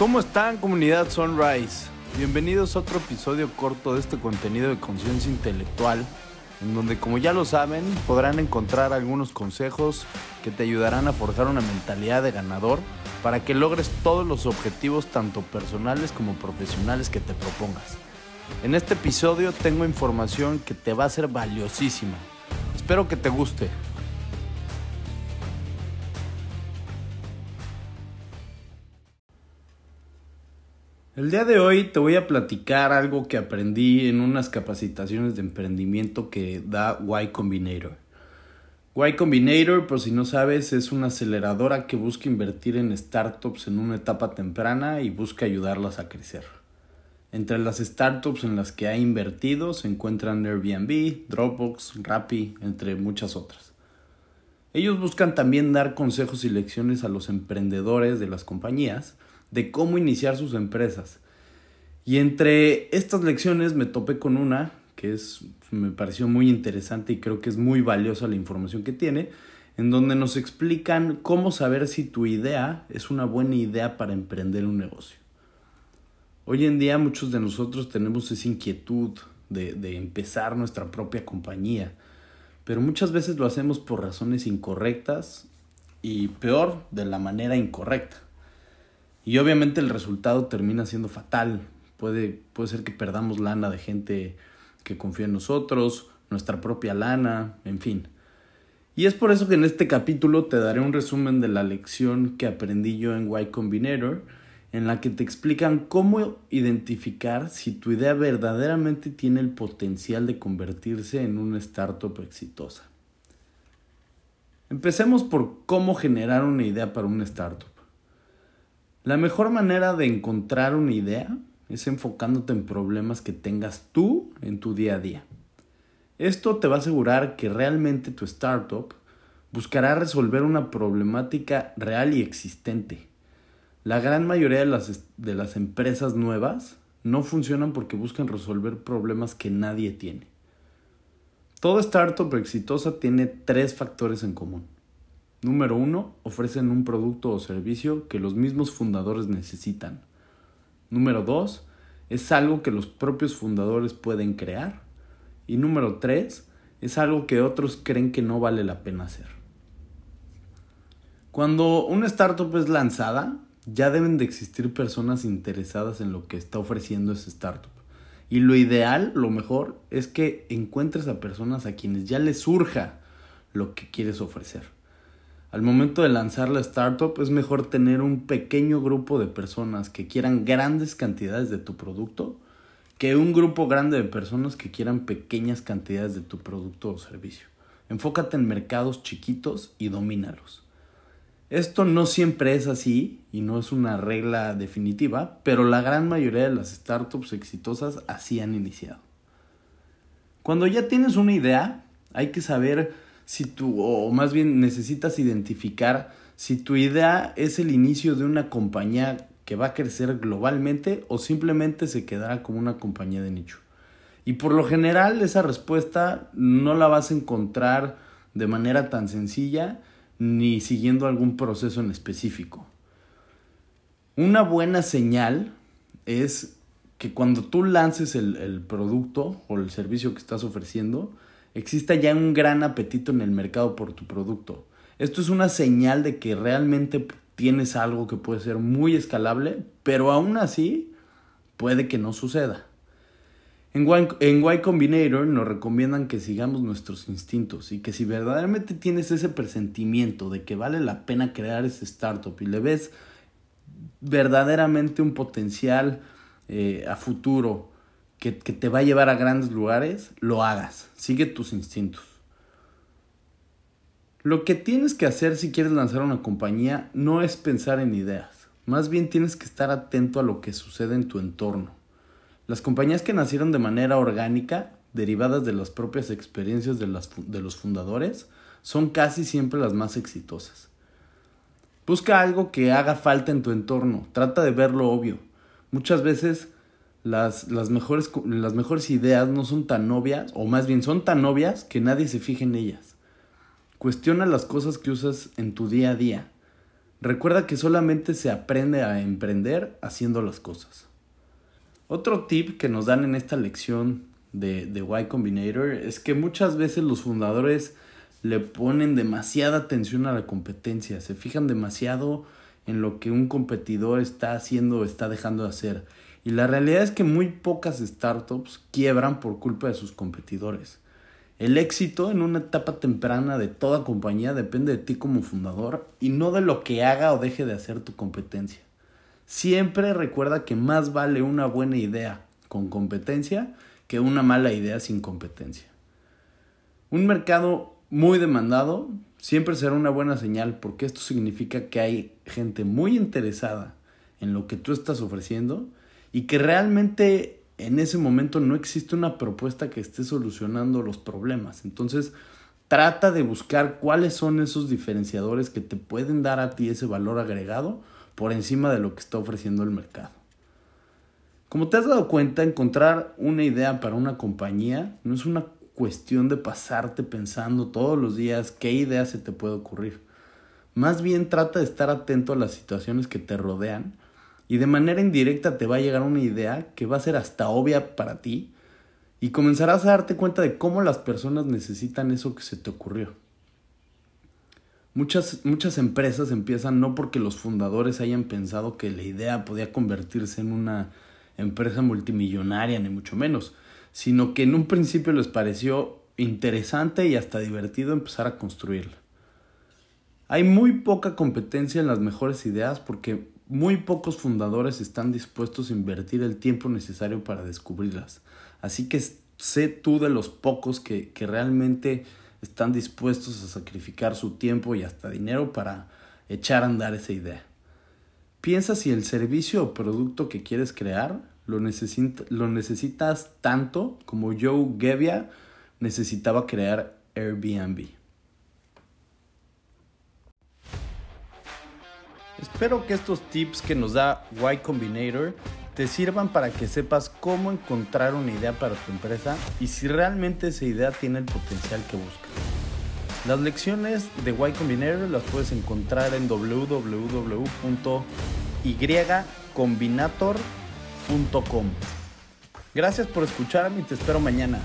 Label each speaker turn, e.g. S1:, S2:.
S1: ¿Cómo están comunidad Sunrise? Bienvenidos a otro episodio corto de este contenido de conciencia intelectual, en donde como ya lo saben podrán encontrar algunos consejos que te ayudarán a forjar una mentalidad de ganador para que logres todos los objetivos tanto personales como profesionales que te propongas. En este episodio tengo información que te va a ser valiosísima. Espero que te guste. El día de hoy te voy a platicar algo que aprendí en unas capacitaciones de emprendimiento que da Y Combinator. Y Combinator, por si no sabes, es una aceleradora que busca invertir en startups en una etapa temprana y busca ayudarlas a crecer. Entre las startups en las que ha invertido se encuentran Airbnb, Dropbox, Rappi, entre muchas otras. Ellos buscan también dar consejos y lecciones a los emprendedores de las compañías de cómo iniciar sus empresas. Y entre estas lecciones me topé con una que es me pareció muy interesante y creo que es muy valiosa la información que tiene, en donde nos explican cómo saber si tu idea es una buena idea para emprender un negocio. Hoy en día muchos de nosotros tenemos esa inquietud de, de empezar nuestra propia compañía, pero muchas veces lo hacemos por razones incorrectas y peor, de la manera incorrecta. Y obviamente el resultado termina siendo fatal. Puede, puede ser que perdamos lana de gente que confía en nosotros, nuestra propia lana, en fin. Y es por eso que en este capítulo te daré un resumen de la lección que aprendí yo en Y Combinator, en la que te explican cómo identificar si tu idea verdaderamente tiene el potencial de convertirse en una startup exitosa. Empecemos por cómo generar una idea para una startup. La mejor manera de encontrar una idea es enfocándote en problemas que tengas tú en tu día a día. Esto te va a asegurar que realmente tu startup buscará resolver una problemática real y existente. La gran mayoría de las, de las empresas nuevas no funcionan porque buscan resolver problemas que nadie tiene. Toda startup exitosa tiene tres factores en común. Número uno, ofrecen un producto o servicio que los mismos fundadores necesitan. Número dos, es algo que los propios fundadores pueden crear. Y número tres, es algo que otros creen que no vale la pena hacer. Cuando una startup es lanzada, ya deben de existir personas interesadas en lo que está ofreciendo esa startup. Y lo ideal, lo mejor, es que encuentres a personas a quienes ya les surja lo que quieres ofrecer. Al momento de lanzar la startup es mejor tener un pequeño grupo de personas que quieran grandes cantidades de tu producto que un grupo grande de personas que quieran pequeñas cantidades de tu producto o servicio. Enfócate en mercados chiquitos y domínalos. Esto no siempre es así y no es una regla definitiva, pero la gran mayoría de las startups exitosas así han iniciado. Cuando ya tienes una idea, hay que saber si tú, o más bien necesitas identificar si tu idea es el inicio de una compañía que va a crecer globalmente o simplemente se quedará como una compañía de nicho. Y por lo general esa respuesta no la vas a encontrar de manera tan sencilla ni siguiendo algún proceso en específico. Una buena señal es que cuando tú lances el, el producto o el servicio que estás ofreciendo, exista ya un gran apetito en el mercado por tu producto. Esto es una señal de que realmente tienes algo que puede ser muy escalable, pero aún así puede que no suceda. En y, Combinator nos recomiendan que sigamos nuestros instintos y que si verdaderamente tienes ese presentimiento de que vale la pena crear ese startup y le ves verdaderamente un potencial eh, a futuro que, te va a llevar a grandes lugares, lo hagas. Sigue tus instintos. Lo que tienes que hacer si quieres lanzar una compañía no es pensar en ideas. Más bien tienes que estar atento a lo que sucede en tu entorno. Las compañías que nacieron de manera orgánica, derivadas de las propias experiencias de, las, de los fundadores, son casi siempre las más exitosas. Busca algo que haga falta en tu entorno. Trata de ver lo obvio. Muchas veces las, las, mejores, las mejores ideas no son tan obvias, o más bien son tan obvias que nadie se fije en ellas. Cuestiona las cosas que usas en tu día a día. Recuerda que solamente se aprende a emprender haciendo las cosas. Otro tip que nos dan en esta lección de, de Y Combinator es que muchas veces los fundadores le ponen demasiada atención a la competencia, se fijan demasiado en lo que un competidor está haciendo o está dejando de hacer. Y la realidad es que muy pocas startups quiebran por culpa de sus competidores. El éxito en una etapa temprana de toda compañía depende de ti como fundador y no de lo que haga o deje de hacer tu competencia. Siempre recuerda que más vale una buena idea con competencia que una mala idea sin competencia. Un mercado muy demandado siempre será una buena señal porque esto significa que hay gente muy interesada en lo que tú estás ofreciendo y que realmente en ese momento no existe una propuesta que esté solucionando los problemas. Entonces, trata de buscar cuáles son esos diferenciadores que te pueden dar a ti ese valor agregado por encima de lo que está ofreciendo el mercado. Como te has dado cuenta, encontrar una idea para una compañía no es una cuestión de pasarte pensando todos los días qué idea se te puede ocurrir. Más bien trata de estar atento a las situaciones que te rodean y de manera indirecta te va a llegar una idea que va a ser hasta obvia para ti y comenzarás a darte cuenta de cómo las personas necesitan eso que se te ocurrió. Muchas, muchas empresas empiezan no porque los fundadores hayan pensado que la idea podía convertirse en una empresa multimillonaria, ni mucho menos, sino que en un principio les pareció interesante y hasta divertido empezar a construirla. Hay muy poca competencia en las mejores ideas porque muy pocos fundadores están dispuestos a invertir el tiempo necesario para descubrirlas. Así que sé tú de los pocos que, que realmente están dispuestos a sacrificar su tiempo y hasta dinero para echar a andar esa idea. Piensa si el servicio o producto que quieres crear lo, lo necesitas tanto como Joe Gebbia necesitaba crear Airbnb. Espero que estos tips que nos da Y Combinator te sirvan para que sepas cómo encontrar una idea para tu empresa y si realmente esa idea tiene el potencial que buscas. Las lecciones de Y Combinator las puedes encontrar en www.ycombinator.com. Gracias por escucharme y te espero mañana.